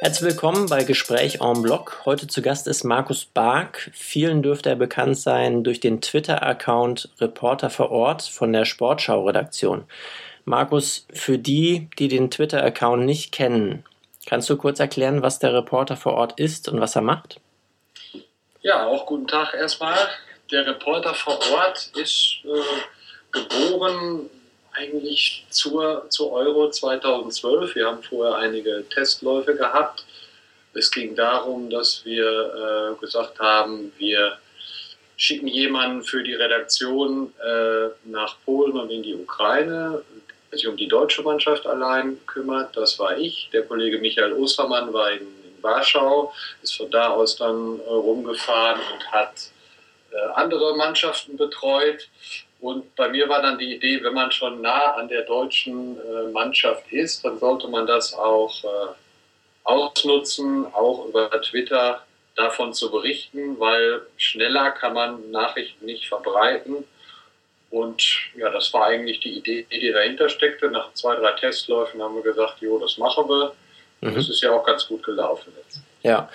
Herzlich willkommen bei Gespräch en Bloc. Heute zu Gast ist Markus Bark. Vielen dürfte er bekannt sein durch den Twitter-Account Reporter vor Ort von der Sportschau-Redaktion. Markus, für die, die den Twitter-Account nicht kennen, kannst du kurz erklären, was der Reporter vor Ort ist und was er macht? Ja, auch guten Tag erstmal. Der Reporter vor Ort ist äh, geboren eigentlich zur, zur Euro 2012. Wir haben vorher einige Testläufe gehabt. Es ging darum, dass wir äh, gesagt haben, wir schicken jemanden für die Redaktion äh, nach Polen und in die Ukraine, der sich um die deutsche Mannschaft allein kümmert. Das war ich. Der Kollege Michael Ostermann war in, in Warschau, ist von da aus dann äh, rumgefahren und hat äh, andere Mannschaften betreut. Und bei mir war dann die Idee, wenn man schon nah an der deutschen äh, Mannschaft ist, dann sollte man das auch äh, ausnutzen, auch über Twitter davon zu berichten, weil schneller kann man Nachrichten nicht verbreiten. Und ja, das war eigentlich die Idee, die dahinter steckte. Nach zwei, drei Testläufen haben wir gesagt, jo, das machen wir. Mhm. Das ist ja auch ganz gut gelaufen jetzt. Ja.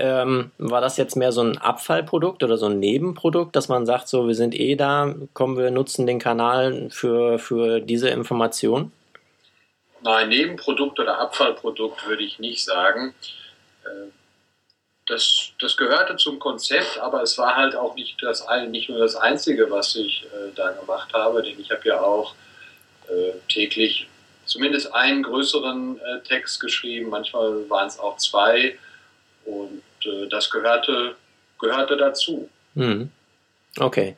Ähm, war das jetzt mehr so ein Abfallprodukt oder so ein Nebenprodukt, dass man sagt, so, wir sind eh da, kommen wir, nutzen den Kanal für, für diese Information? Nein, Nebenprodukt oder Abfallprodukt würde ich nicht sagen. Äh, das, das gehörte zum Konzept, aber es war halt auch nicht, das, nicht nur das Einzige, was ich äh, da gemacht habe, denn ich habe ja auch äh, täglich zumindest einen größeren äh, Text geschrieben, manchmal waren es auch zwei und äh, das gehörte, gehörte dazu. Hm. Okay.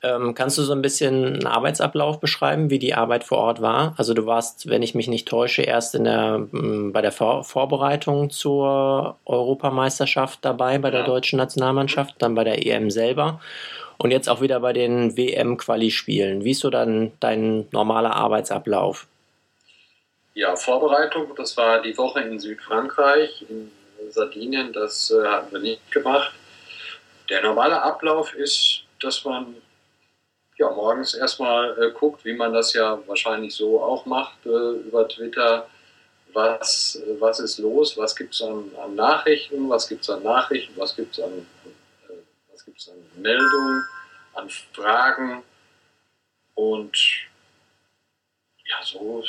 Ähm, kannst du so ein bisschen einen Arbeitsablauf beschreiben, wie die Arbeit vor Ort war? Also du warst, wenn ich mich nicht täusche, erst in der, bei der Vor Vorbereitung zur Europameisterschaft dabei, bei der ja. deutschen Nationalmannschaft, dann bei der EM selber und jetzt auch wieder bei den WM-Quali-Spielen. Wie ist so dann dein normaler Arbeitsablauf? Ja, Vorbereitung, das war die Woche in Südfrankreich, in Sardinien, das äh, hatten wir nicht gemacht. Der normale Ablauf ist, dass man ja, morgens erstmal äh, guckt, wie man das ja wahrscheinlich so auch macht äh, über Twitter. Was, was ist los? Was gibt es an, an, Nachrichten? Was gibt es an Nachrichten? Was gibt es an, äh, was an Meldungen, an Fragen? Und ja, so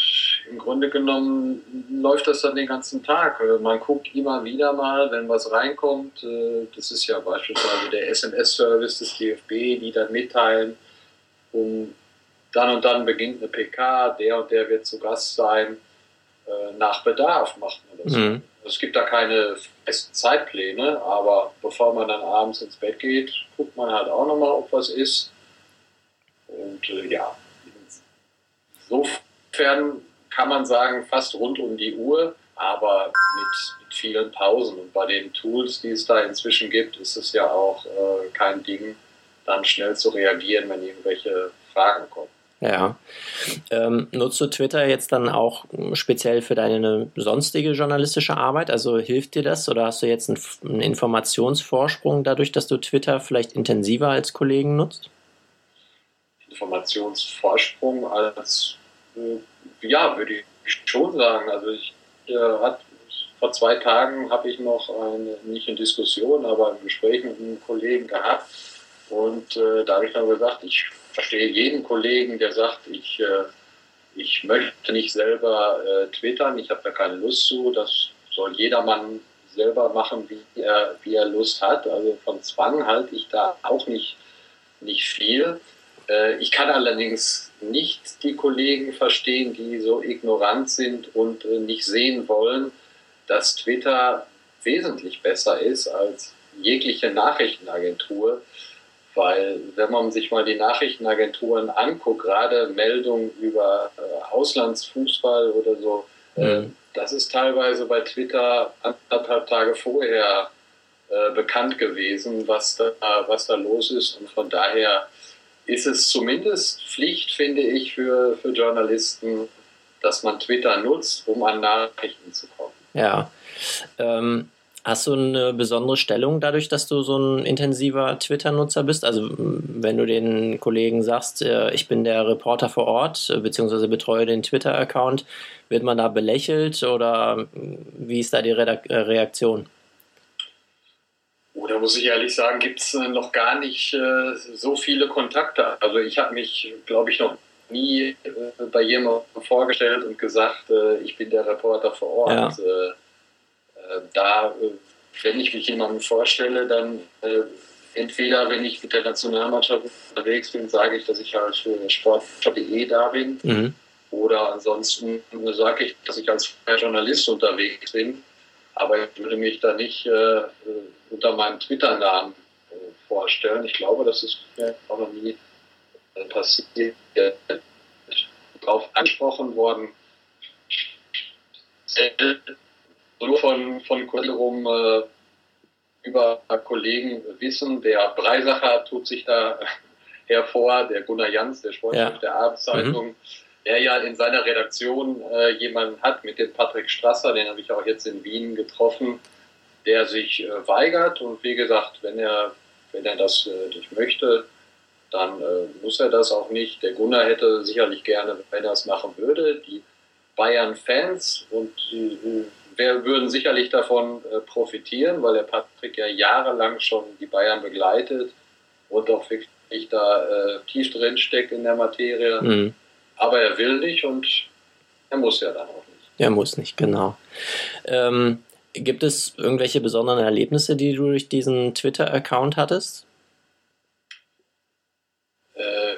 im Grunde genommen läuft das dann den ganzen Tag. Äh, man guckt immer wieder mal, wenn was reinkommt. Äh, das ist ja beispielsweise der SMS-Service des DFB, die dann mitteilen, um dann und dann beginnt eine PK, der und der wird zu Gast sein. Äh, nach Bedarf macht man das. Mhm. Also es gibt da keine festen Zeitpläne, aber bevor man dann abends ins Bett geht, guckt man halt auch nochmal, ob was ist. Und ja, so insofern kann man sagen, fast rund um die Uhr, aber mit, mit vielen Pausen. Und bei den Tools, die es da inzwischen gibt, ist es ja auch äh, kein Ding, dann schnell zu reagieren, wenn irgendwelche Fragen kommen. Ja. Ähm, nutzt du Twitter jetzt dann auch speziell für deine sonstige journalistische Arbeit? Also hilft dir das oder hast du jetzt einen, einen Informationsvorsprung dadurch, dass du Twitter vielleicht intensiver als Kollegen nutzt? Informationsvorsprung als ja, würde ich schon sagen. Also ich äh, hat, vor zwei Tagen habe ich noch eine, nicht in Diskussion, aber ein Gespräch mit einem Kollegen gehabt. Und äh, da habe ich dann gesagt, ich verstehe jeden Kollegen, der sagt, ich, äh, ich möchte nicht selber äh, twittern, ich habe da keine Lust zu. Das soll jedermann selber machen, wie er, wie er Lust hat. Also von Zwang halte ich da auch nicht, nicht viel. Äh, ich kann allerdings nicht die Kollegen verstehen, die so ignorant sind und äh, nicht sehen wollen, dass Twitter wesentlich besser ist als jegliche Nachrichtenagentur. Weil wenn man sich mal die Nachrichtenagenturen anguckt, gerade Meldungen über äh, Auslandsfußball oder so, mhm. das ist teilweise bei Twitter anderthalb Tage vorher bekannt gewesen, was da, was da los ist. Und von daher ist es zumindest Pflicht, finde ich, für, für Journalisten, dass man Twitter nutzt, um an Nachrichten zu kommen. Ja. Ähm, Hast du eine besondere Stellung dadurch, dass du so ein intensiver Twitter-Nutzer bist? Also wenn du den Kollegen sagst, äh, ich bin der Reporter vor Ort, äh, beziehungsweise betreue den Twitter-Account, wird man da belächelt oder wie ist da die äh, Reaktion? Oh, da muss ich ehrlich sagen, gibt es noch gar nicht so viele Kontakte. Also ich habe mich, glaube ich, noch nie bei jemandem vorgestellt und gesagt, ich bin der Reporter vor Ort. Ja äh, da, äh, wenn ich mich jemandem vorstelle, dann äh, entweder, wenn ich mit der Nationalmannschaft unterwegs bin, sage ich, dass ich halt für sport.de da bin. Mhm. Oder ansonsten sage ich, dass ich als freier Journalist unterwegs bin. Aber ich würde mich da nicht äh, unter meinem Twitter-Namen äh, vorstellen. Ich glaube, das ist mir auch noch nie äh, passiert. Darauf angesprochen worden nur von, von Kollegen äh, über Kollegen wissen. Der Breisacher tut sich da hervor, der Gunnar Jans, der Sportchef ja. der Abendzeitung, mhm. Der ja in seiner Redaktion äh, jemanden hat mit dem Patrick Strasser, den habe ich auch jetzt in Wien getroffen, der sich äh, weigert und wie gesagt, wenn er, wenn er das äh, nicht möchte, dann äh, muss er das auch nicht. Der Gunnar hätte sicherlich gerne, wenn er es machen würde, die Bayern-Fans und die wir würden sicherlich davon äh, profitieren, weil der Patrick ja jahrelang schon die Bayern begleitet und auch wirklich da äh, tief drin steckt in der Materie. Mhm. Aber er will nicht und er muss ja dann auch nicht. Er muss nicht, genau. Ähm, gibt es irgendwelche besonderen Erlebnisse, die du durch diesen Twitter-Account hattest? Äh,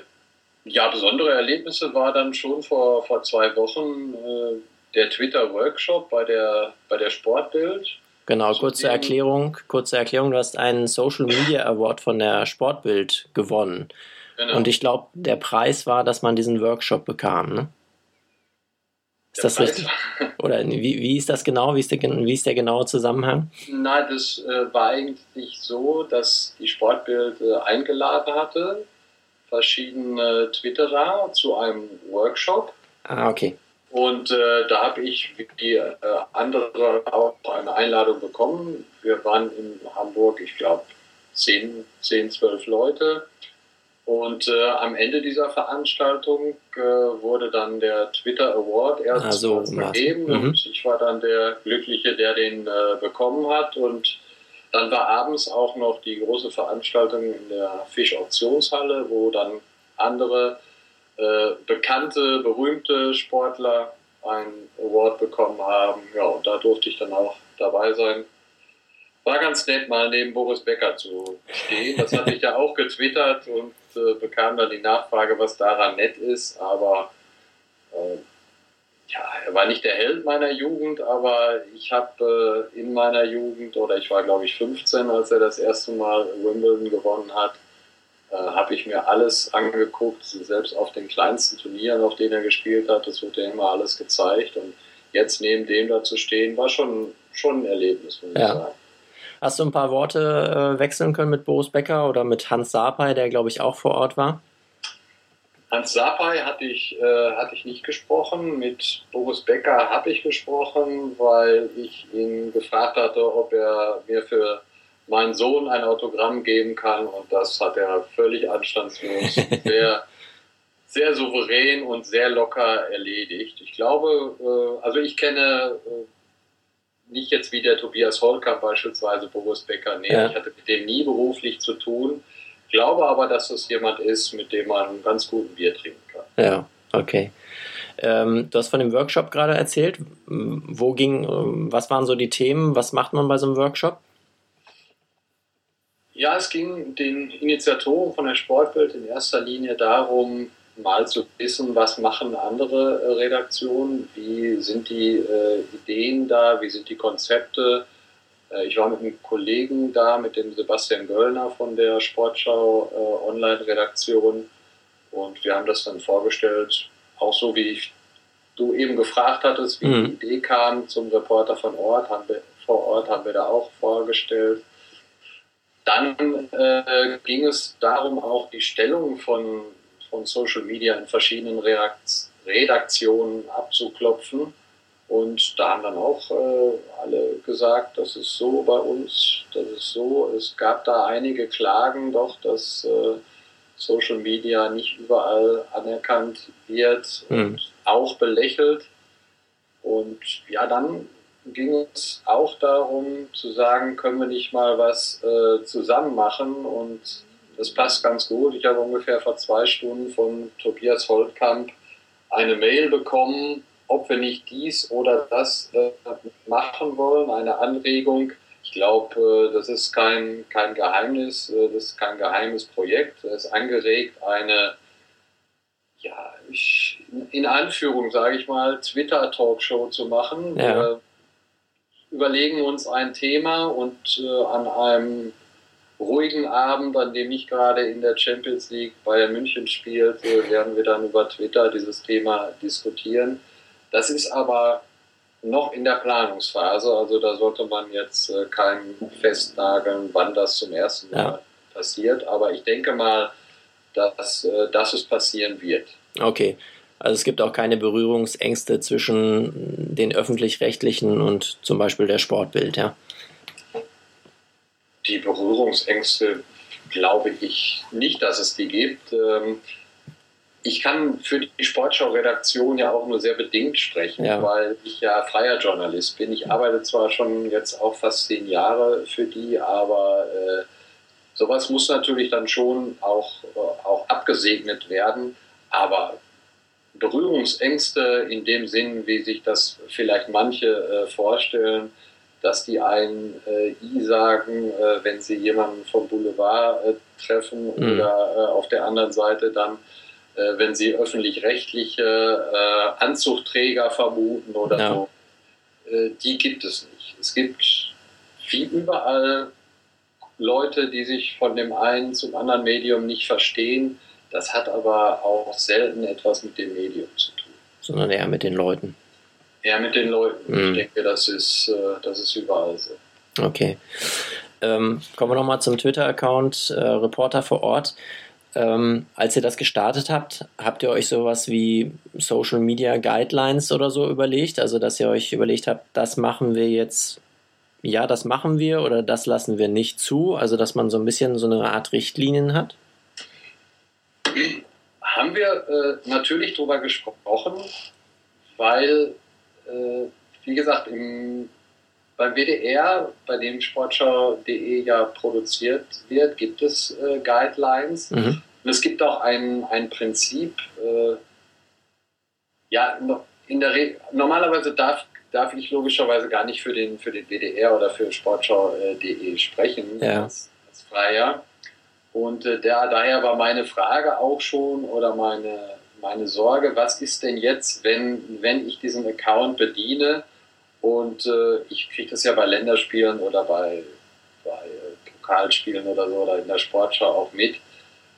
ja, besondere Erlebnisse war dann schon vor, vor zwei Wochen äh, der Twitter-Workshop bei der, bei der Sportbild. Genau, kurze Erklärung, kurze Erklärung, du hast einen Social Media Award von der Sportbild gewonnen. Genau. Und ich glaube, der Preis war, dass man diesen Workshop bekam, ne? Ist das richtig? Oder wie, wie ist das genau? Wie ist, der, wie ist der genaue Zusammenhang? Nein, das äh, war eigentlich so, dass die Sportbild äh, eingeladen hatte, verschiedene Twitterer zu einem Workshop. Ah, okay. Und äh, da habe ich wie die äh, andere auch eine Einladung bekommen. Wir waren in Hamburg, ich glaube, 10, 10, 12 Leute. Und äh, am Ende dieser Veranstaltung äh, wurde dann der Twitter Award erst also, vergeben. Mhm. Und ich war dann der Glückliche, der den äh, bekommen hat. Und dann war abends auch noch die große Veranstaltung in der Fisch-Auktionshalle, wo dann andere äh, bekannte, berühmte Sportler einen Award bekommen haben. Ja, und da durfte ich dann auch dabei sein. War ganz nett, mal neben Boris Becker zu stehen. Das hatte ich ja auch getwittert und äh, bekam dann die Nachfrage, was daran nett ist. Aber äh, ja, er war nicht der Held meiner Jugend, aber ich habe äh, in meiner Jugend, oder ich war glaube ich 15, als er das erste Mal Wimbledon gewonnen hat, äh, habe ich mir alles angeguckt, selbst auf den kleinsten Turnieren, auf denen er gespielt hat, das wurde ja immer alles gezeigt und jetzt neben dem da zu stehen, war schon, schon ein Erlebnis, muss ja. ich sagen. Hast du ein paar Worte äh, wechseln können mit Boris Becker oder mit Hans Sapai, der glaube ich auch vor Ort war? Hans Sapai hatte ich, äh, hatte ich nicht gesprochen. Mit Boris Becker habe ich gesprochen, weil ich ihn gefragt hatte, ob er mir für meinen Sohn ein Autogramm geben kann und das hat er völlig anstandslos, sehr, sehr souverän und sehr locker erledigt. Ich glaube, äh, also ich kenne äh, nicht jetzt wie der Tobias Holkamp beispielsweise Boris Becker, nee, ja. ich hatte mit dem nie beruflich zu tun, glaube aber, dass das jemand ist, mit dem man ganz guten Bier trinken kann. Ja, okay. Ähm, du hast von dem Workshop gerade erzählt. Wo ging, was waren so die Themen? Was macht man bei so einem Workshop? Ja, es ging den Initiatoren von der Sportwelt in erster Linie darum, mal zu wissen, was machen andere äh, Redaktionen, wie sind die äh, Ideen da, wie sind die Konzepte. Äh, ich war mit einem Kollegen da, mit dem Sebastian Göllner von der Sportschau äh, Online-Redaktion und wir haben das dann vorgestellt, auch so wie ich, du eben gefragt hattest, wie mhm. die Idee kam zum Reporter von Ort, haben wir, vor Ort haben wir da auch vorgestellt. Dann äh, ging es darum, auch die Stellung von, von Social Media in verschiedenen Redaktionen abzuklopfen Und da haben dann auch äh, alle gesagt, das ist so bei uns, das ist so. Es gab da einige Klagen doch, dass äh, Social Media nicht überall anerkannt wird mhm. und auch belächelt. Und ja, dann ging es auch darum zu sagen, können wir nicht mal was äh, zusammen machen und das passt ganz gut. Ich habe ungefähr vor zwei Stunden von Tobias Holtkamp eine Mail bekommen, ob wir nicht dies oder das äh, machen wollen, eine Anregung. Ich glaube, äh, das ist kein, kein Geheimnis, äh, das ist kein geheimes Projekt. Es ist angeregt, eine, ja, ich, in Anführung sage ich mal, Twitter-Talkshow zu machen. Ja. Wir überlegen uns ein Thema und äh, an einem ruhigen Abend, an dem nicht gerade in der Champions League Bayern München spielt, äh, werden wir dann über Twitter dieses Thema diskutieren. Das ist aber noch in der Planungsphase, also da sollte man jetzt äh, keinen festnageln, wann das zum ersten Mal ja. passiert. Aber ich denke mal, dass, äh, dass es passieren wird. Okay. Also es gibt auch keine Berührungsängste zwischen den öffentlich-rechtlichen und zum Beispiel der Sportbild, ja? Die Berührungsängste glaube ich nicht, dass es die gibt. Ähm, ich kann für die Sportschau-Redaktion ja auch nur sehr bedingt sprechen, ja. weil ich ja freier Journalist bin. Ich arbeite zwar schon jetzt auch fast zehn Jahre für die, aber äh, sowas muss natürlich dann schon auch, äh, auch abgesegnet werden. Aber Berührungsängste in dem Sinn, wie sich das vielleicht manche äh, vorstellen, dass die einen äh, I sagen, äh, wenn sie jemanden vom Boulevard äh, treffen mhm. oder auf der anderen Seite dann äh, wenn sie öffentlich-rechtliche äh, Anzugträger vermuten oder ja. so. Äh, die gibt es nicht. Es gibt wie überall Leute, die sich von dem einen zum anderen Medium nicht verstehen. Das hat aber auch selten etwas mit dem Medium zu tun. Sondern eher mit den Leuten. Eher mit den Leuten. Mhm. Ich denke, das ist, äh, das ist überall so. Okay. Ähm, kommen wir nochmal zum Twitter-Account äh, Reporter vor Ort. Ähm, als ihr das gestartet habt, habt ihr euch sowas wie Social Media Guidelines oder so überlegt? Also, dass ihr euch überlegt habt, das machen wir jetzt, ja, das machen wir oder das lassen wir nicht zu? Also, dass man so ein bisschen so eine Art Richtlinien hat? Haben wir äh, natürlich drüber gesprochen, weil, äh, wie gesagt, im, beim WDR, bei dem Sportschau.de ja produziert wird, gibt es äh, Guidelines. Mhm. Und es gibt auch ein, ein Prinzip, äh, ja, in der Re normalerweise darf, darf ich logischerweise gar nicht für den, für den WDR oder für Sportschau.de sprechen ja. als, als Freier. Und äh, der, daher war meine Frage auch schon oder meine, meine Sorge, was ist denn jetzt, wenn, wenn ich diesen Account bediene und äh, ich kriege das ja bei Länderspielen oder bei, bei äh, Pokalspielen oder so oder in der Sportschau auch mit,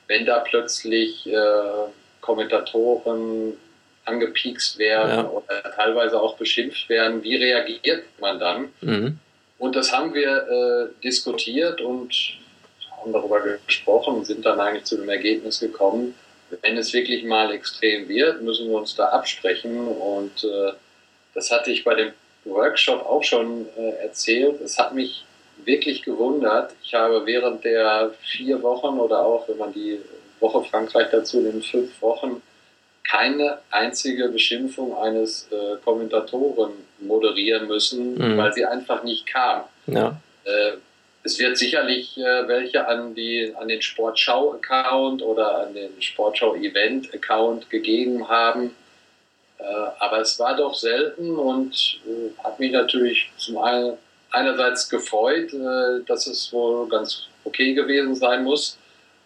wenn da plötzlich äh, Kommentatoren angepiekst werden ja. oder teilweise auch beschimpft werden, wie reagiert man dann? Mhm. Und das haben wir äh, diskutiert und haben darüber gesprochen und sind dann eigentlich zu dem Ergebnis gekommen, wenn es wirklich mal extrem wird, müssen wir uns da absprechen. Und äh, das hatte ich bei dem Workshop auch schon äh, erzählt. Es hat mich wirklich gewundert. Ich habe während der vier Wochen oder auch, wenn man die Woche Frankreich dazu nimmt, fünf Wochen, keine einzige Beschimpfung eines äh, Kommentatoren moderieren müssen, mhm. weil sie einfach nicht kam. Ja. Äh, es wird sicherlich äh, welche an, die, an den Sportschau-Account oder an den Sportschau-Event-Account gegeben haben. Äh, aber es war doch selten und äh, hat mich natürlich zum einen einerseits gefreut, äh, dass es wohl ganz okay gewesen sein muss,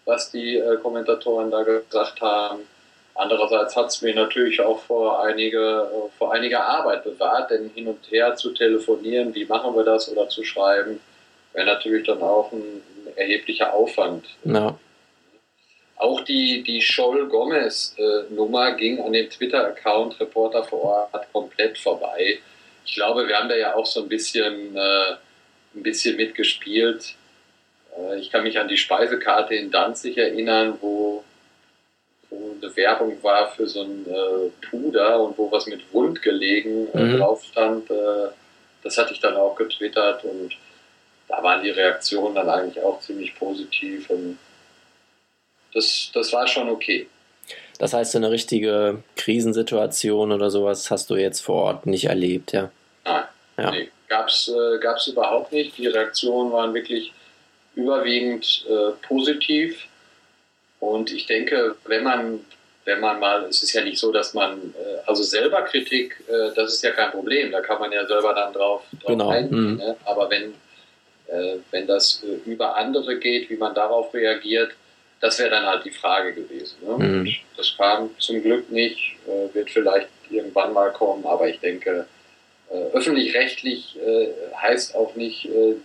was die Kommentatoren da gesagt haben. Andererseits hat es mich natürlich auch vor, einige, vor einiger Arbeit bewahrt, denn hin und her zu telefonieren, wie machen wir das oder zu schreiben, wäre natürlich dann auch ein, ein erheblicher Aufwand. Ja. Auch die, die Scholl-Gomez-Nummer ging an dem Twitter-Account Reporter vor Ort komplett vorbei. Ich glaube, wir haben da ja auch so ein bisschen, äh, ein bisschen mitgespielt. Äh, ich kann mich an die Speisekarte in Danzig erinnern, wo wo eine Werbung war für so ein äh, Puder und wo was mit Wund gelegen äh, Mhm. drauf stand. Äh, das hatte ich dann auch getwittert und da waren die Reaktionen dann eigentlich auch ziemlich positiv und das, das war schon okay. Das heißt, eine richtige Krisensituation oder sowas hast du jetzt vor Ort nicht erlebt, ja? Nein, Ja. nee, gab's äh, gab's überhaupt nicht. Die Reaktionen waren wirklich überwiegend äh, positiv. Und ich denke, wenn man, wenn man mal, es ist ja nicht so, dass man, äh, also selber Kritik, äh, das ist ja kein Problem, da kann man ja selber dann drauf, drauf Genau, eingehen. mhm. Ne? Aber wenn, äh, wenn das äh, über andere geht, wie man darauf reagiert, das wäre dann halt die Frage gewesen. Ne? Mhm. Das kam zum Glück nicht, äh, wird vielleicht irgendwann mal kommen, aber ich denke, äh, öffentlich-rechtlich äh, heißt auch nicht äh,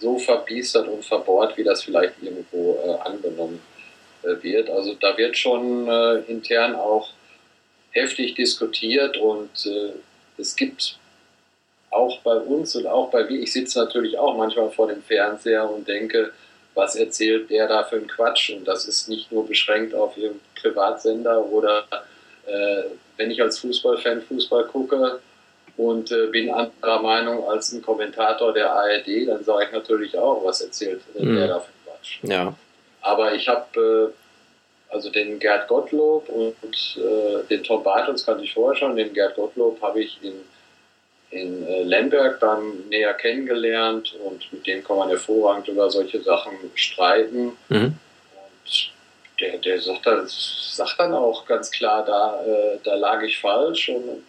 so verbiestert und verbohrt, wie das vielleicht irgendwo äh, angenommen äh, wird. Also da wird schon äh, intern auch heftig diskutiert und äh, es gibt auch bei uns und auch bei mir, ich sitze natürlich auch manchmal vor dem Fernseher und denke, was erzählt der da für einen Quatsch? Und das ist nicht nur beschränkt auf ihren Privatsender oder äh, wenn ich als Fußballfan Fußball gucke und äh, bin anderer Meinung als ein Kommentator der ARD, dann sage ich natürlich auch, was erzählt äh, Mhm. der da für Quatsch. Ja. Aber ich habe äh, also den Gerd Gottlob und äh, den Tom Bartels kannte ich vorher schon. Den Gerd Gottlob habe ich in, in äh, Lemberg dann näher kennengelernt und mit dem kann man hervorragend über solche Sachen streiten. Mhm. Und der, der sagt, dann, sagt dann auch ganz klar, da, äh, da lag ich falsch und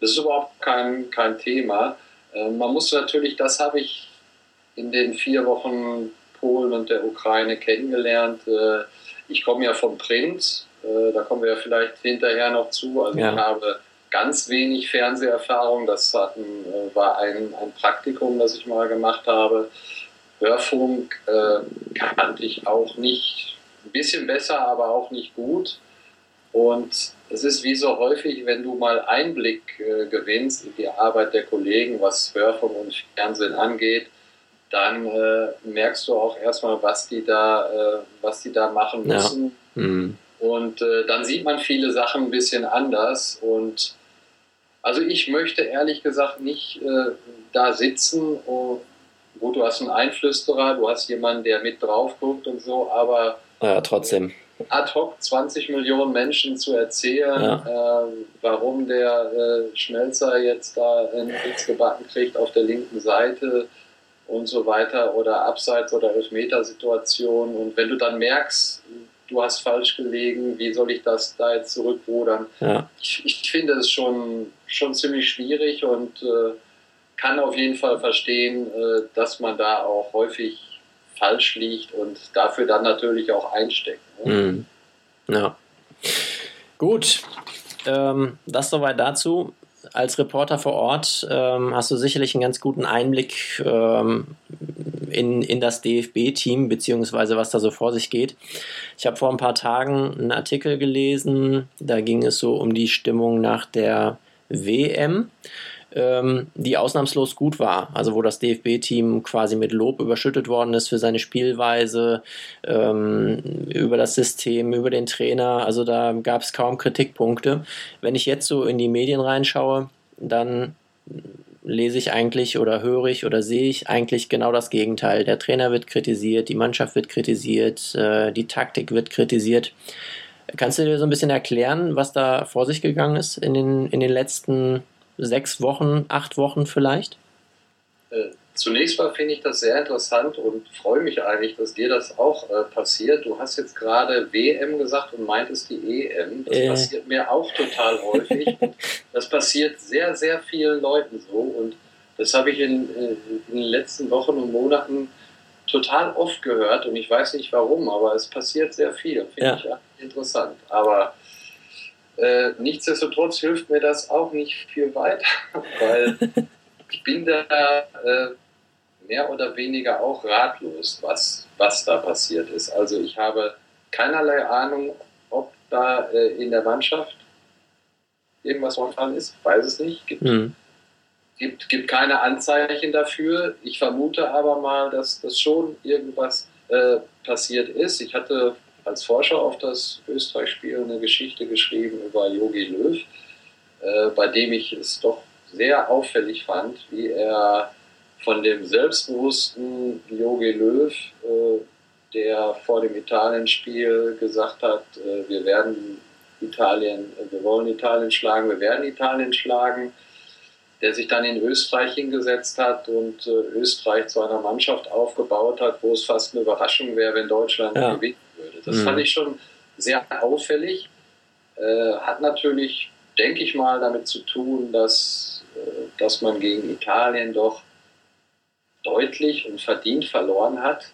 das ist überhaupt kein, kein Thema. Äh, man muss natürlich, das habe ich in den vier Wochen Polen und der Ukraine kennengelernt. Äh, ich komme ja vom Print, äh, da kommen wir ja vielleicht hinterher noch zu. Also Ja. ich habe ganz wenig Fernseherfahrung. Das hatten, äh, war ein, ein Praktikum, das ich mal gemacht habe. Hörfunk äh, kannte ich auch nicht, ein bisschen besser, aber auch nicht gut. Und es ist wie so häufig, wenn du mal Einblick äh, gewinnst in die Arbeit der Kollegen, was Hörfunk und Fernsehen angeht, dann äh, merkst du auch erstmal, was die da, äh, was die da machen Ja. müssen. Mhm. Und äh, dann sieht man viele Sachen ein bisschen anders. Und also ich möchte ehrlich gesagt nicht äh, da sitzen. Und, gut, du hast einen Einflüsterer, du hast jemanden, der mit drauf guckt und so, aber Ja, trotzdem. ad hoc 20 Millionen Menschen zu erzählen, äh, warum der äh, Schmelzer jetzt da nichts gebacken kriegt auf der linken Seite und so weiter oder Abseits- oder Elfmetersituation. Und wenn du dann merkst, du hast falsch gelegen, wie soll ich das da jetzt zurückrudern? Ja. Ich, ich finde es schon, schon ziemlich schwierig und äh, kann auf jeden Fall verstehen, äh, dass man da auch häufig falsch liegt und dafür dann natürlich auch einsteckt. Ne? Mhm. Ja. Gut. Ähm, das soweit dazu. Als Reporter vor Ort ähm, hast du sicherlich einen ganz guten Einblick ähm, in, in das DFB-Team, beziehungsweise was da so vor sich geht. Ich habe vor ein paar Tagen einen Artikel gelesen, da ging es so um die Stimmung nach der WM, ähm, die ausnahmslos gut war. Also wo das DFB-Team quasi mit Lob überschüttet worden ist für seine Spielweise, ähm, über das System, über den Trainer. Also da gab es kaum Kritikpunkte. Wenn ich jetzt so in die Medien reinschaue, dann lese ich eigentlich oder höre ich oder sehe ich eigentlich genau das Gegenteil. Der Trainer wird kritisiert, die Mannschaft wird kritisiert, äh, die Taktik wird kritisiert. Kannst du dir so ein bisschen erklären, was da vor sich gegangen ist in den, in den letzten sechs Wochen, acht Wochen vielleicht? Äh, Zunächst mal finde ich das sehr interessant und freue mich eigentlich, dass dir das auch äh, passiert. Du hast jetzt gerade WM gesagt und meintest die EM. Das Äh. passiert mir auch total häufig. das passiert sehr, sehr vielen Leuten so und das habe ich in, in den letzten Wochen und Monaten total oft gehört und ich weiß nicht warum, aber es passiert sehr viel. Finde Ja. ich ja interessant. Aber äh, nichtsdestotrotz hilft mir das auch nicht viel weiter, weil ich bin da äh, mehr oder weniger auch ratlos, was, was da passiert ist. Also ich habe keinerlei Ahnung, ob da äh, in der Mannschaft irgendwas vorgefallen ist. Weiß es nicht. Gibt, Hm. gibt, gibt keine Anzeichen dafür. Ich vermute aber mal, dass das schon irgendwas äh, passiert ist. Ich hatte als Forscher auf das Österreich-Spiel eine Geschichte geschrieben über Jogi Löw, äh, bei dem ich es doch sehr auffällig fand, wie er von dem selbstbewussten Jogi Löw, äh, der vor dem Italienspiel gesagt hat, äh, wir werden Italien, wir wollen Italien schlagen, wir werden Italien schlagen, der sich dann in Österreich hingesetzt hat und äh, Österreich zu einer Mannschaft aufgebaut hat, wo es fast eine Überraschung wäre, wenn Deutschland ja. gewinnen würde. Das mhm. fand ich schon sehr auffällig. Äh, hat natürlich, denke ich mal, damit zu tun, dass, äh, dass man gegen Italien doch deutlich und verdient verloren hat.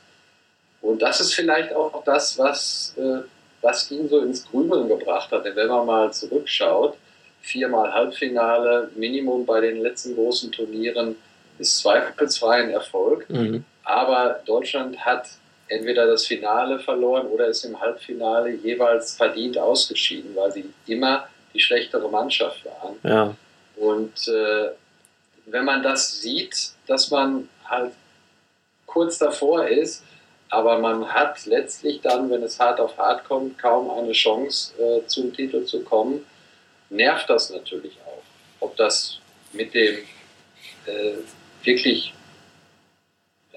Und das ist vielleicht auch das, was, äh, was ihn so ins Grübeln gebracht hat. Denn wenn man mal zurückschaut, viermal Halbfinale, Minimum bei den letzten großen Turnieren, ist zweifelsfrei ein Erfolg. Mhm. Aber Deutschland hat entweder das Finale verloren oder ist im Halbfinale jeweils verdient ausgeschieden, weil sie immer die schlechtere Mannschaft waren. Ja. Und äh, wenn man das sieht, dass man halt kurz davor ist, aber man hat letztlich dann, wenn es hart auf hart kommt, kaum eine Chance äh, zum Titel zu kommen, nervt das natürlich auch. Ob das mit dem äh, wirklich,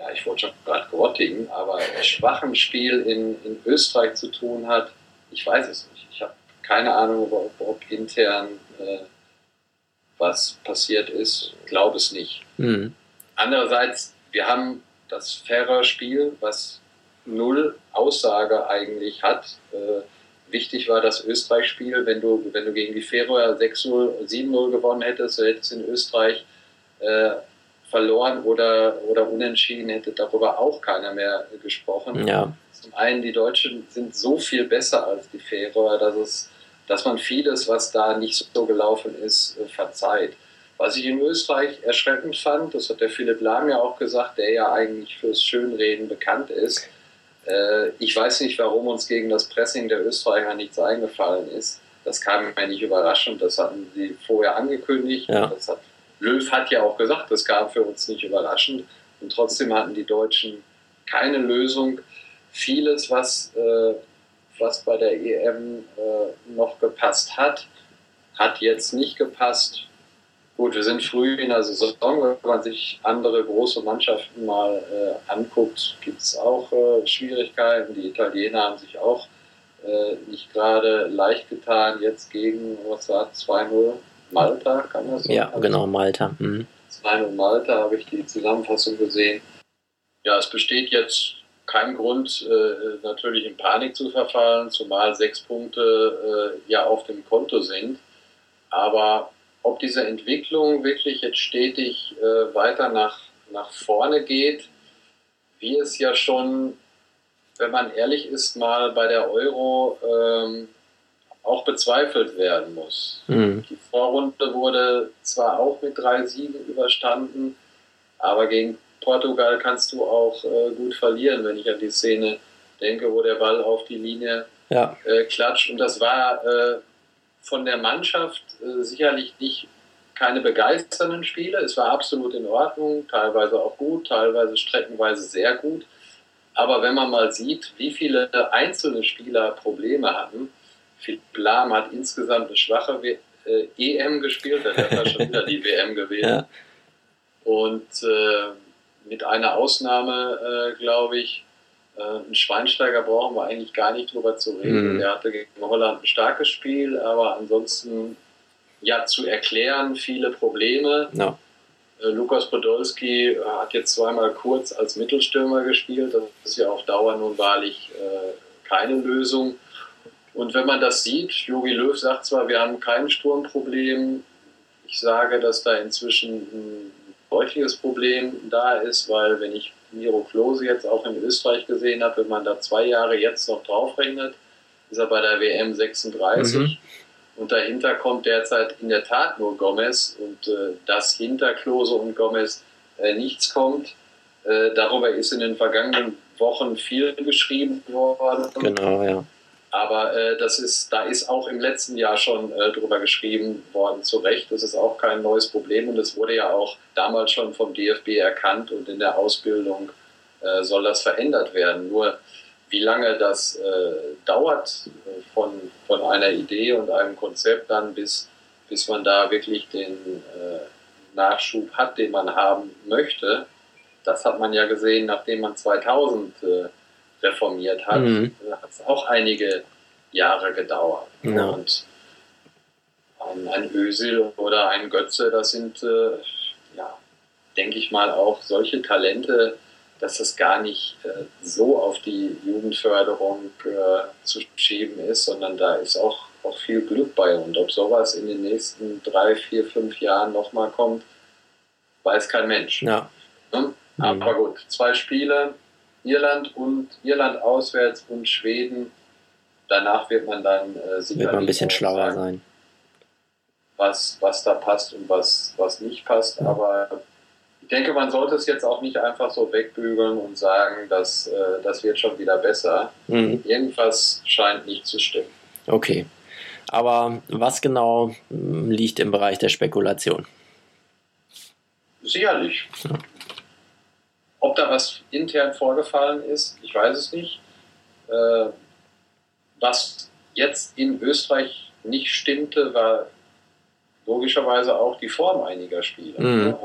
ja, ich wollte schon gerade grottigen, aber schwachen Spiel in, in Österreich zu tun hat, ich weiß es nicht. Ich habe keine Ahnung, ob, ob intern äh, was passiert ist. Glaube es nicht. Mhm. Andererseits, wir haben das faire Spiel, was null Aussage eigentlich hat. Äh, wichtig war das Österreich-Spiel. Wenn du, wenn du gegen die Färöer 6-0, 7-0 gewonnen hättest, du hättest in Österreich äh, verloren oder, oder unentschieden, hätte darüber auch keiner mehr gesprochen. Ja. Zum einen, die Deutschen sind so viel besser als die Färöer, dass, es, dass man vieles, was da nicht so gelaufen ist, äh, verzeiht. Was ich in Österreich erschreckend fand, das hat der Philipp Lahm ja auch gesagt, der ja eigentlich fürs Schönreden bekannt ist, äh, ich weiß nicht, warum uns gegen das Pressing der Österreicher nichts eingefallen ist. Das kam mir nicht überraschend. Das hatten sie vorher angekündigt. Ja. Hat, Löw hat ja auch gesagt, das kam für uns nicht überraschend. Und trotzdem hatten die Deutschen keine Lösung. Vieles, was, äh, was bei der EM äh, noch gepasst hat, hat jetzt nicht gepasst. Gut, wir sind früh in der Saison. Wenn man sich andere große Mannschaften mal äh, anguckt, gibt es auch äh, Schwierigkeiten. Die Italiener haben sich auch äh, nicht gerade leicht getan. Jetzt gegen, was war 2-0 Malta, kann das sein? Ja, also, genau, Malta. Mhm. 2-0 Malta habe ich die Zusammenfassung gesehen. Ja, es besteht jetzt kein Grund, äh, natürlich in Panik zu verfallen, zumal sechs Punkte äh, ja auf dem Konto sind. Aber ob diese Entwicklung wirklich jetzt stetig äh, weiter nach, nach vorne geht, wie es ja schon, wenn man ehrlich ist, mal bei der Euro ähm, auch bezweifelt werden muss. Mhm. Die Vorrunde wurde zwar auch mit drei Siegen überstanden, aber gegen Portugal kannst du auch äh, gut verlieren, wenn ich an die Szene denke, wo der Ball auf die Linie ja. äh, klatscht. Und das war äh, von der Mannschaft äh, sicherlich nicht keine begeisternden Spiele. Es war absolut in Ordnung, teilweise auch gut, teilweise streckenweise sehr gut. Aber wenn man mal sieht, wie viele einzelne Spieler Probleme hatten, Philipp Lahm hat insgesamt eine schwache w äh, EM gespielt, dann hat er schon wieder die WM gewählt. Ja. Und äh, mit einer Ausnahme, äh, glaube ich, äh, ein Schweinsteiger brauchen wir eigentlich gar nicht drüber zu reden. Mhm. Der hatte gegen Holland ein starkes Spiel, aber ansonsten ja zu erklären viele Probleme. Ja. Äh, Lukas Podolski äh, hat jetzt zweimal kurz als Mittelstürmer gespielt. Das ist ja auf Dauer nun wahrlich äh, keine Lösung. Und wenn man das sieht, Jogi Löw sagt zwar, wir haben kein Sturmproblem. Ich sage, dass da inzwischen ein deutliches Problem da ist, weil wenn ich Miro Klose jetzt auch in Österreich gesehen habe, wenn man da zwei Jahre jetzt noch draufrechnet, ist er bei der WM 36. Mhm. Und dahinter kommt derzeit in der Tat nur Gomez und äh, dass hinter Klose und Gomez äh, nichts kommt. Äh, darüber ist in den vergangenen Wochen viel geschrieben worden. Genau, ja. Aber äh, das ist, da ist auch im letzten Jahr schon äh, drüber geschrieben worden, zu Recht. Das ist auch kein neues Problem und es wurde ja auch damals schon vom DFB erkannt und in der Ausbildung äh, soll das verändert werden. Nur wie lange das äh, dauert äh, von, von einer Idee und einem Konzept dann, bis, bis man da wirklich den äh, Nachschub hat, den man haben möchte, das hat man ja gesehen, nachdem man 2000 äh, reformiert hat, mhm. hat es auch einige Jahre gedauert. Ja. Und ein, ein Ösel oder ein Götze, das sind, äh, ja, denke ich mal, auch solche Talente, dass es gar nicht äh, so auf die Jugendförderung äh, zu schieben ist, sondern da ist auch, auch viel Glück bei. Und ob sowas in den nächsten drei, vier, fünf Jahren nochmal kommt, weiß kein Mensch. Ja. Mhm. Aber gut, zwei Spiele, Irland und Irland auswärts und Schweden. Danach wird man dann äh, wird man ein bisschen schlauer sagen, sein. Was, was da passt und was, was nicht passt. Aber ich denke, man sollte es jetzt auch nicht einfach so wegbügeln und sagen, dass äh, das wird schon wieder besser. Mhm. Irgendwas scheint nicht zu stimmen. Okay. Aber was genau hm, liegt im Bereich der Spekulation? Sicherlich. Ja. Ob da was intern vorgefallen ist, ich weiß es nicht. Äh, was jetzt in Österreich nicht stimmte, war logischerweise auch die Form einiger Spieler. Mhm.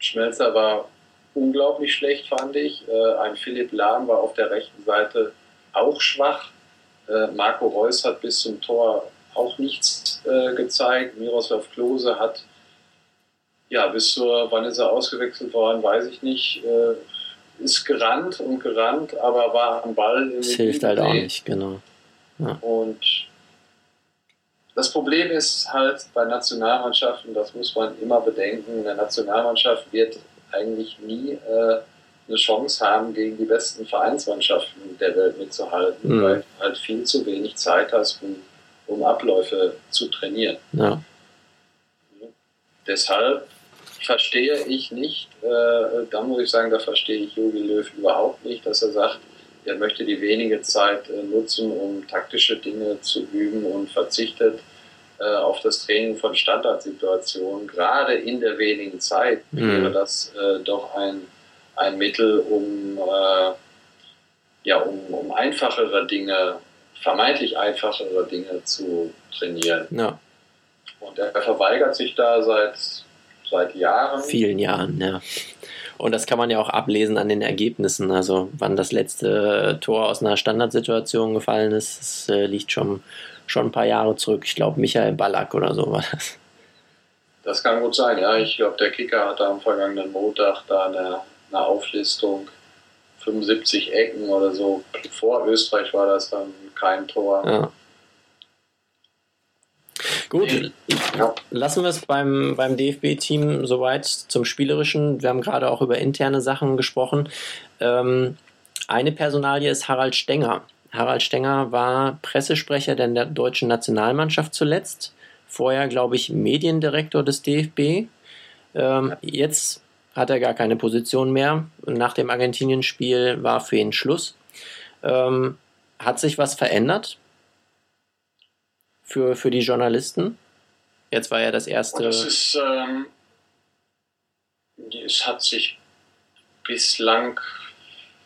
Schmelzer war unglaublich schlecht, fand ich. Äh, ein Philipp Lahm war auf der rechten Seite auch schwach. Äh, Marco Reus hat bis zum Tor auch nichts äh, gezeigt. Miroslav Klose hat, ja, bis zur, wann ist er ausgewechselt worden, weiß ich nicht, ist gerannt und gerannt, aber war am Ball. Das hilft halt auch nicht, genau. Ja. Und das Problem ist halt bei Nationalmannschaften, das muss man immer bedenken, eine Nationalmannschaft wird eigentlich nie äh, eine Chance haben, gegen die besten Vereinsmannschaften der Welt mitzuhalten, mhm. weil du halt viel zu wenig Zeit hast, um, um Abläufe zu trainieren. Ja. Deshalb verstehe ich nicht, äh, da muss ich sagen, da verstehe ich Jogi Löw überhaupt nicht, dass er sagt, er möchte die wenige Zeit äh, nutzen, um taktische Dinge zu üben und verzichtet äh, auf das Training von Standardsituationen. Gerade in der wenigen Zeit mhm. wäre das äh, doch ein, ein Mittel, um, ja, um, um einfachere Dinge, vermeintlich einfachere Dinge zu trainieren. Ja. Und er verweigert sich da seit, seit Jahren. Vielen Jahren, ja. Und das kann man ja auch ablesen an den Ergebnissen. Also wann das letzte Tor aus einer Standardsituation gefallen ist, das äh, liegt schon, schon ein paar Jahre zurück. Ich glaube, Michael Ballack oder so war das. Das kann gut sein, ja. Ich glaube, der Kicker hatte am vergangenen Montag da eine, eine Auflistung. 75 Ecken oder so. Vor Österreich war das dann kein Tor. Ja. Gut, ja. lassen wir es beim, beim DFB-Team soweit zum Spielerischen. Wir haben gerade auch über interne Sachen gesprochen. Ähm, eine Personalie ist Harald Stenger. Harald Stenger war Pressesprecher der deutschen Nationalmannschaft zuletzt. Vorher, glaube ich, Mediendirektor des DFB. Ähm, jetzt hat er gar keine Position mehr. Nach dem Argentinien-Spiel war für ihn Schluss. Ähm, hat sich was verändert für, für die Journalisten? Jetzt war ja das erste. Das ist, ähm, es hat sich bislang,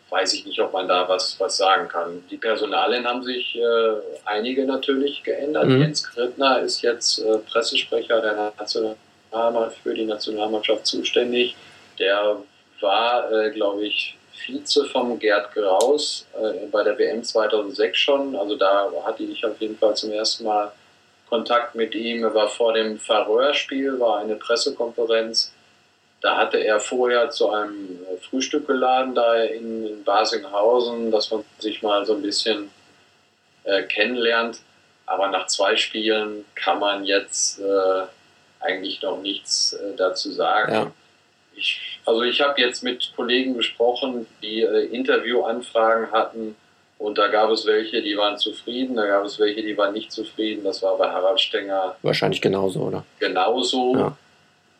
weiß ich nicht, ob man da was, was sagen kann. Die Personalien haben sich äh, einige natürlich geändert. Mhm. Jens Krittner ist jetzt äh, Pressesprecher der Nationalmannschaft für die Nationalmannschaft zuständig. Der war, äh, glaube ich, Vize vom Gerd Graus äh, bei der WM 2006 schon. Also da hatte ich auf jeden Fall zum ersten Mal Kontakt mit ihm. Er war vor dem Färöer-Spiel, war eine Pressekonferenz. Da hatte er vorher zu einem Frühstück geladen, da in, in Basinghausen, dass man sich mal so ein bisschen äh, kennenlernt. Aber nach zwei Spielen kann man jetzt äh, eigentlich noch nichts äh, dazu sagen. Ja. Ich also ich habe jetzt mit Kollegen gesprochen, die äh, Interviewanfragen hatten und da gab es welche, die waren zufrieden, da gab es welche, die waren nicht zufrieden. Das war bei Harald Stenger. Wahrscheinlich genauso, oder? Genauso. Ja.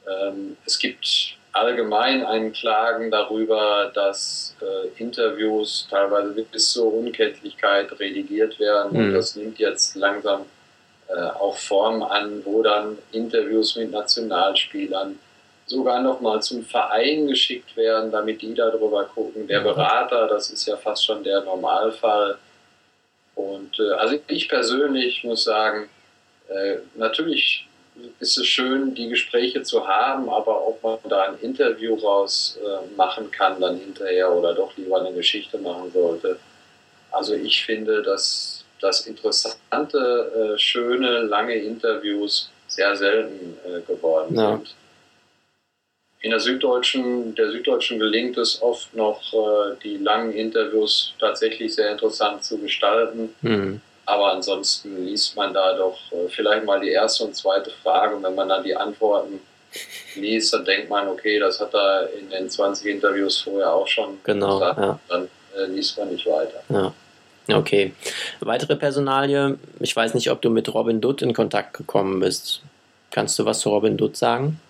Ähm, es gibt allgemein ein Klagen darüber, dass äh, Interviews teilweise bis zur Unkenntlichkeit redigiert werden. Mhm. Und das nimmt jetzt langsam äh, auch Form an, wo dann Interviews mit Nationalspielern sogar noch mal zum Verein geschickt werden, damit die darüber gucken. Der Berater, das ist ja fast schon der Normalfall. Und äh, also ich persönlich muss sagen, äh, natürlich ist es schön, die Gespräche zu haben, aber ob man da ein Interview raus äh, machen kann dann hinterher oder doch lieber eine Geschichte machen sollte. Also ich finde, dass, dass interessante, äh, schöne, lange Interviews sehr selten äh, geworden ja. sind. In der Süddeutschen, der Süddeutschen gelingt es oft noch, äh, die langen Interviews tatsächlich sehr interessant zu gestalten. Mhm. Aber ansonsten liest man da doch äh, vielleicht mal die erste und zweite Frage und wenn man dann die Antworten liest, dann denkt man, okay, das hat er in den 20 Interviews vorher auch schon genau, gesagt. Ja. Dann äh, liest man nicht weiter. Ja. Okay. Weitere Personalie, ich weiß nicht, ob du mit Robin Dutt in Kontakt gekommen bist. Kannst du was zu Robin Dutt sagen?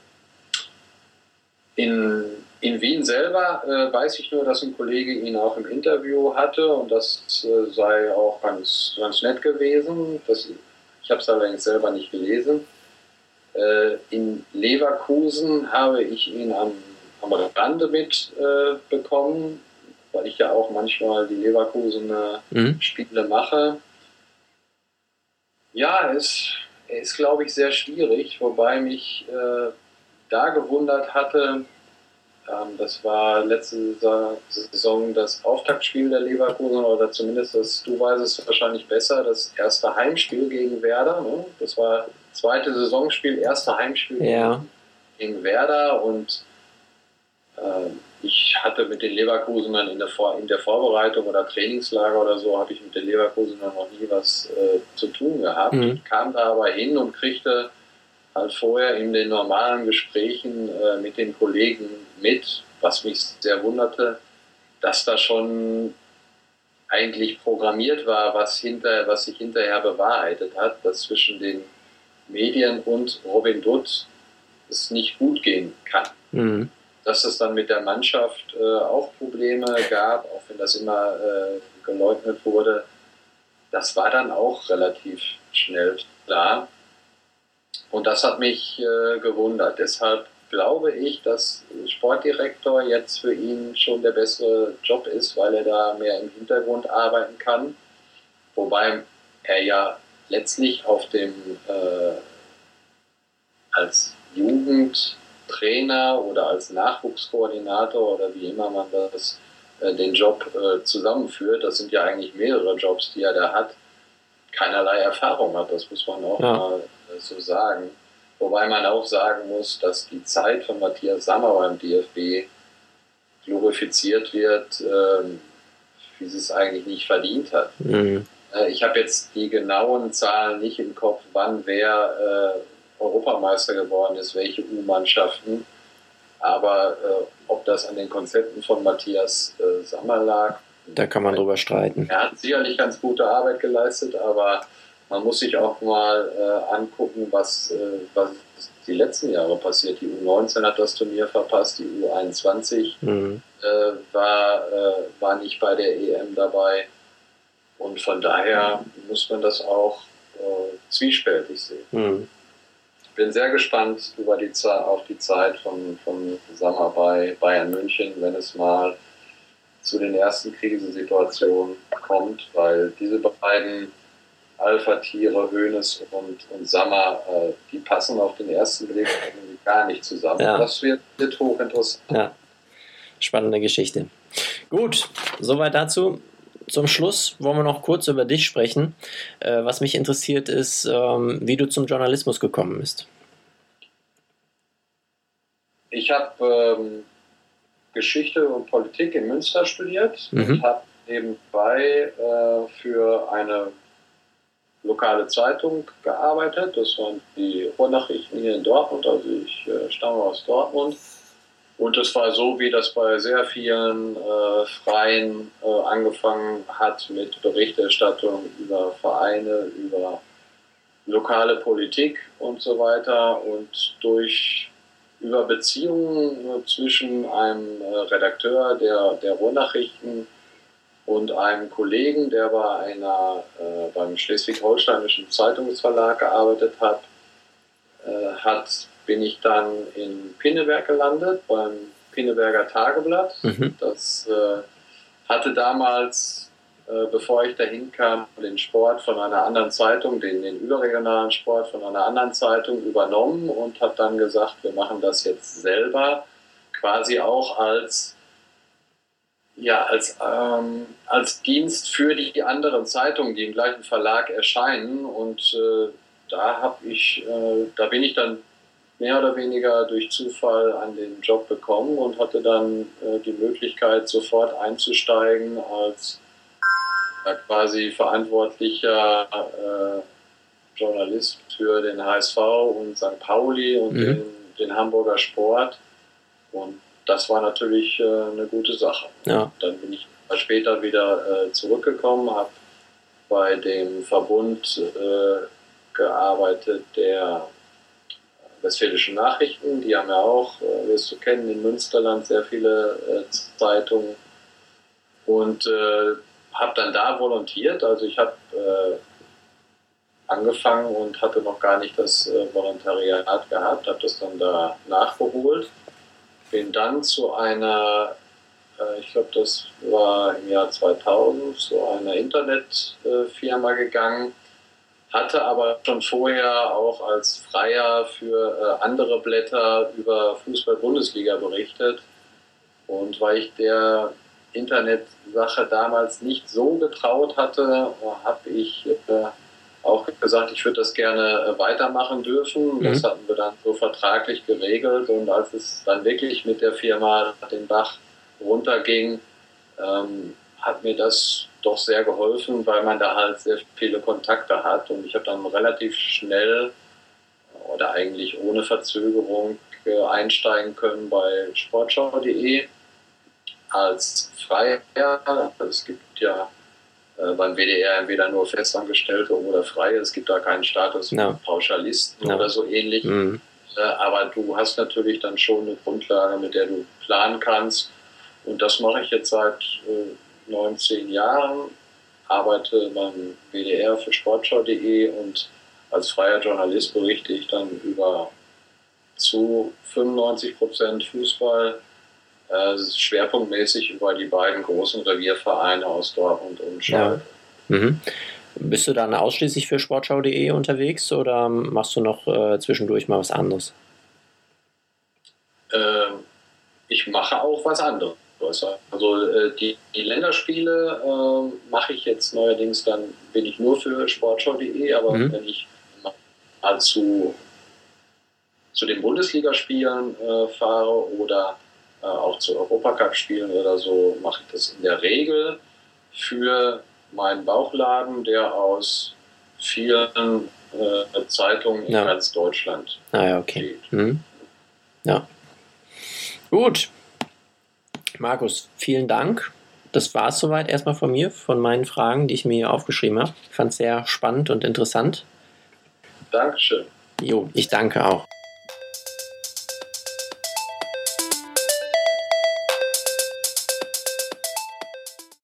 In, in Wien selber äh, weiß ich nur, dass ein Kollege ihn auch im Interview hatte und das äh, sei auch ganz, ganz nett gewesen. Das, ich habe es allerdings selber nicht gelesen. Äh, in Leverkusen habe ich ihn am, am Rande mitbekommen weil ich ja auch manchmal die Leverkusener mhm. Spiele mache. Ja, es ist, glaube ich, sehr schwierig, wobei mich äh, da gewundert hatte, ähm, das war letzte Saison das Auftaktspiel der Leverkusen oder zumindest das, du weißt es wahrscheinlich besser, das erste Heimspiel gegen Werder. Ne? Das war zweite Saisonspiel, erste Heimspiel ja. gegen Werder und äh, ich hatte mit den Leverkusenern in der, Vor in der Vorbereitung oder Trainingslager oder so, habe ich mit den Leverkusenern noch nie was äh, zu tun gehabt. Mhm. Kam da aber hin und kriegte halt vorher in den normalen Gesprächen äh, mit den Kollegen mit, was mich sehr wunderte, dass da schon eigentlich programmiert war, was, hinter, was sich hinterher bewahrheitet hat, dass zwischen den Medien und Robin Dutt es nicht gut gehen kann. Mhm dass es dann mit der Mannschaft äh, auch Probleme gab, auch wenn das immer äh, geleugnet wurde. Das war dann auch relativ schnell klar. Und das hat mich äh, gewundert. Deshalb glaube ich, dass Sportdirektor jetzt für ihn schon der bessere Job ist, weil er da mehr im Hintergrund arbeiten kann. Wobei er ja letztlich auf dem äh, als Jugend Trainer oder als Nachwuchskoordinator oder wie immer man das, äh, den Job äh, zusammenführt, das sind ja eigentlich mehrere Jobs, die er da hat, keinerlei Erfahrung hat. Das muss man auch ja. mal äh, so sagen. Wobei man auch sagen muss, dass die Zeit von Matthias Sammer beim DFB glorifiziert wird, ähm, wie sie es eigentlich nicht verdient hat. Mhm. Äh, ich habe jetzt die genauen Zahlen nicht im Kopf, wann wer äh, Europameister geworden ist, welche U-Mannschaften. Aber äh, ob das an den Konzepten von Matthias äh, Sammer lag, da kann man drüber streiten. Er hat sicherlich ganz gute Arbeit geleistet, aber man muss sich auch mal äh, angucken, was, äh, was die letzten Jahre passiert. Die U19 hat das Turnier verpasst, die U21 mhm. Äh, war, äh, war nicht bei der EM dabei. Und von daher muss man das auch zwiespältig sehen. Mhm bin sehr gespannt über die, auf die Zeit von, von Sammer bei Bayern München, wenn es mal zu den ersten Krisensituationen kommt, weil diese beiden Alpha-Tiere, Hönes und, und Sammer, äh, die passen auf den ersten Blick gar nicht zusammen. Ja. Das wird, wird hochinteressant. Ja, spannende Geschichte. Gut, soweit dazu zum Schluss wollen wir noch kurz über dich sprechen. Äh, was mich interessiert ist, ähm, wie du zum Journalismus gekommen bist. Ich habe ähm, Geschichte und Politik in Münster studiert mhm. und habe nebenbei äh, für eine lokale Zeitung gearbeitet. Das waren die Ruhrnachrichten hier in Dortmund, also ich äh, stamme aus Dortmund. Und es war so, wie das bei sehr vielen äh, Freien äh, angefangen hat mit Berichterstattung über Vereine, über lokale Politik und so weiter. Und durch über Beziehungen zwischen einem äh, Redakteur der, der Ruhrnachrichten und einem Kollegen, der bei einer, äh, beim Schleswig-Holsteinischen Zeitungsverlag gearbeitet hat, äh, hat bin ich dann in Pinneberg gelandet, beim Pinneberger Tageblatt. Mhm. Das äh, hatte damals, bevor ich dahin kam, den Sport von einer anderen Zeitung, den, den überregionalen Sport von einer anderen Zeitung übernommen und hat dann gesagt, wir machen das jetzt selber, quasi auch als ja, als, ähm, als Dienst für die anderen Zeitungen, die im gleichen Verlag erscheinen. Und äh, da habe ich, äh, da bin ich dann mehr oder weniger durch Zufall an den Job bekommen und hatte dann äh, die Möglichkeit, sofort einzusteigen als äh, quasi verantwortlicher äh, Journalist für den HSV und St. Pauli und mhm. den, den, Hamburger Sport. Und das war natürlich äh, eine gute Sache. Ja. Dann bin ich später wieder äh, zurückgekommen, habe bei dem Verbund äh, gearbeitet, der Westfälischen Nachrichten, die haben ja auch, äh, wirst du kennen, in Münsterland sehr viele äh, Zeitungen. Und äh, habe dann da volontiert. Also ich habe äh, angefangen und hatte noch gar nicht das äh, Volontariat gehabt, habe das dann da nachgeholt. Bin dann zu einer, äh, ich glaube, das war im Jahr 2000, zu einer Internetfirma gegangen hatte aber schon vorher auch als Freier für äh, andere Blätter über Fußball-Bundesliga berichtet. Und weil ich der Internetsache damals nicht so getraut hatte, habe ich äh, auch gesagt, ich würde das gerne äh, weitermachen dürfen. Mhm. Das hatten wir dann so vertraglich geregelt. Und als es dann wirklich mit der Firma den Bach runterging, ähm, hat mir das doch sehr geholfen, weil man da halt sehr viele Kontakte hat. Und ich habe dann relativ schnell oder eigentlich ohne Verzögerung äh, einsteigen können bei sportschau.de als Freier. Es gibt ja äh, beim WDR entweder nur Festangestellte oder Freie. Es gibt da keinen Status no. Pauschalisten no. oder so ähnlich. Äh, aber du hast natürlich dann schon eine Grundlage, mit der du planen kannst. Und das mache ich jetzt seit 19 Jahren, arbeite beim WDR für sportschau.de und als freier Journalist berichte ich dann über zu 95 Prozent Fußball, äh, schwerpunktmäßig über die beiden großen Reviervereine aus Dortmund und Schalke. Ja. Mhm. Bist du dann ausschließlich für sportschau.de unterwegs oder machst du noch äh, zwischendurch mal was anderes? Äh, ich mache auch was anderes. Also äh, die, die Länderspiele äh, mache ich jetzt neuerdings, dann bin ich nur für sportschau.de, aber mhm. wenn ich mal zu, zu den Bundesligaspielen äh, fahre oder äh, auch zu Europacup-Spielen oder so, mache ich das in der Regel für meinen Bauchladen, der aus vielen äh, Zeitungen in ganz Deutschland ah, ja, okay. Mhm. Ja. Gut, Markus, vielen Dank. Das war es soweit erstmal von mir, von meinen Fragen, die ich mir hier aufgeschrieben habe. Ich fand es sehr spannend und interessant. Dankeschön. Jo, ich danke auch.